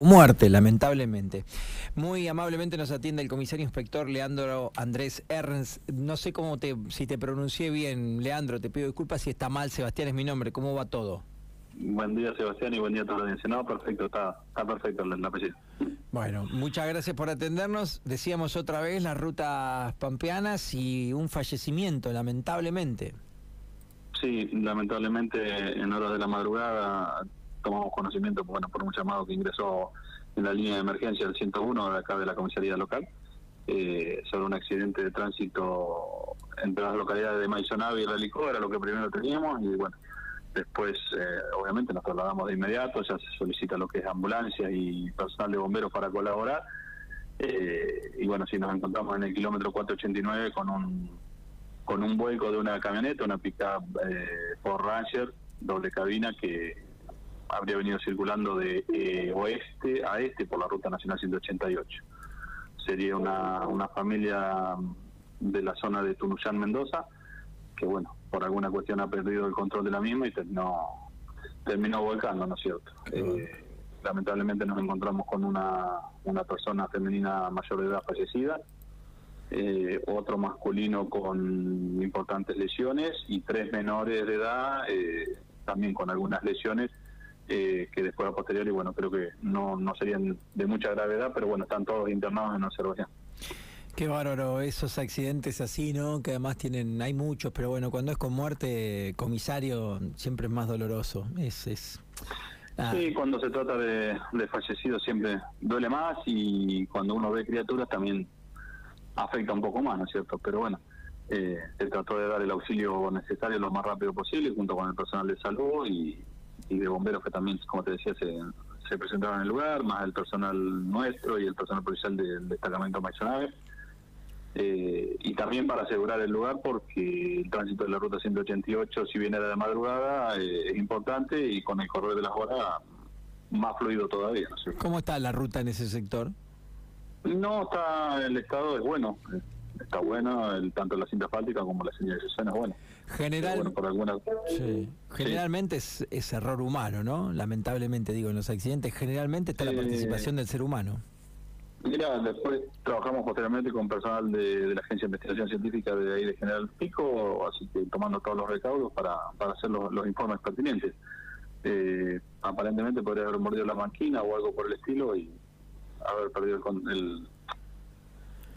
Muerte, lamentablemente. Muy amablemente nos atiende el comisario inspector Leandro Andrés Ernst. No sé cómo te, si te pronuncié bien, Leandro, te pido disculpas si está mal. Sebastián es mi nombre. ¿Cómo va todo? Buen día, Sebastián, y buen día a toda la audiencia. No, perfecto, está, está perfecto el apellido. Bueno, muchas gracias por atendernos. Decíamos otra vez las rutas pampeanas y un fallecimiento, lamentablemente. Sí, lamentablemente en horas de la madrugada tomamos conocimiento bueno, por un llamado que ingresó en la línea de emergencia del 101 de acá de la comisaría local eh, sobre un accidente de tránsito entre las localidades de Maizonave y Relicó, era lo que primero teníamos y bueno, después eh, obviamente nos trasladamos de inmediato, ya se solicita lo que es ambulancia y personal de bomberos para colaborar eh, y bueno, si nos encontramos en el kilómetro 489 con un con un vuelco de una camioneta, una pickup eh, Ford Ranger doble cabina que habría venido circulando de eh, oeste a este por la Ruta Nacional 188. Sería una, una familia de la zona de Tunuyán, Mendoza, que bueno, por alguna cuestión ha perdido el control de la misma y terminó, terminó volcando, ¿no es cierto? Eh, lamentablemente nos encontramos con una, una persona femenina mayor de edad fallecida, eh, otro masculino con importantes lesiones y tres menores de edad también con algunas lesiones eh, que después a posteriori, bueno, creo que no, no serían de mucha gravedad, pero bueno, están todos internados en observación. Qué bárbaro, esos accidentes así, ¿no? Que además tienen, hay muchos, pero bueno, cuando es con muerte, comisario, siempre es más doloroso. Es, es Sí, cuando se trata de, de fallecidos siempre duele más y cuando uno ve criaturas también afecta un poco más, ¿no es cierto? Pero bueno, eh, se trató de dar el auxilio necesario lo más rápido posible junto con el personal de salud y, y de bomberos que también, como te decía, se, se presentaron en el lugar, más el personal nuestro y el personal policial del destacamento Maizonave. Eh, y también para asegurar el lugar porque el tránsito de la ruta 188, si bien era de madrugada, eh, es importante y con el correr de las horas más fluido todavía. ¿Cómo está la ruta en ese sector? No, está el estado es bueno, está bueno, el, tanto la cinta asfáltica como la señalización es buena. General, Generalmente Es, error humano, ¿no? Lamentablemente digo, en los accidentes generalmente está la participación del ser humano. Mira, después trabajamos posteriormente con personal de, la Agencia de Investigación Científica de ahí de General Pico, así que tomando todos los recaudos para, para hacer los, informes pertinentes. Eh, aparentemente podría haber mordido la máquina o algo por el estilo y haber perdido el,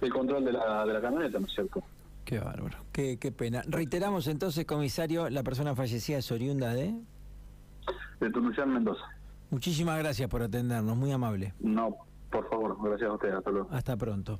el, control de la, de la camioneta, ¿no es cierto? Qué bárbaro, qué, qué pena. Reiteramos entonces, comisario, la persona fallecida es oriunda de... De Tunuyán, Mendoza. Muchísimas gracias por atendernos, muy amable. No, por favor, gracias a usted, hasta luego. Hasta pronto.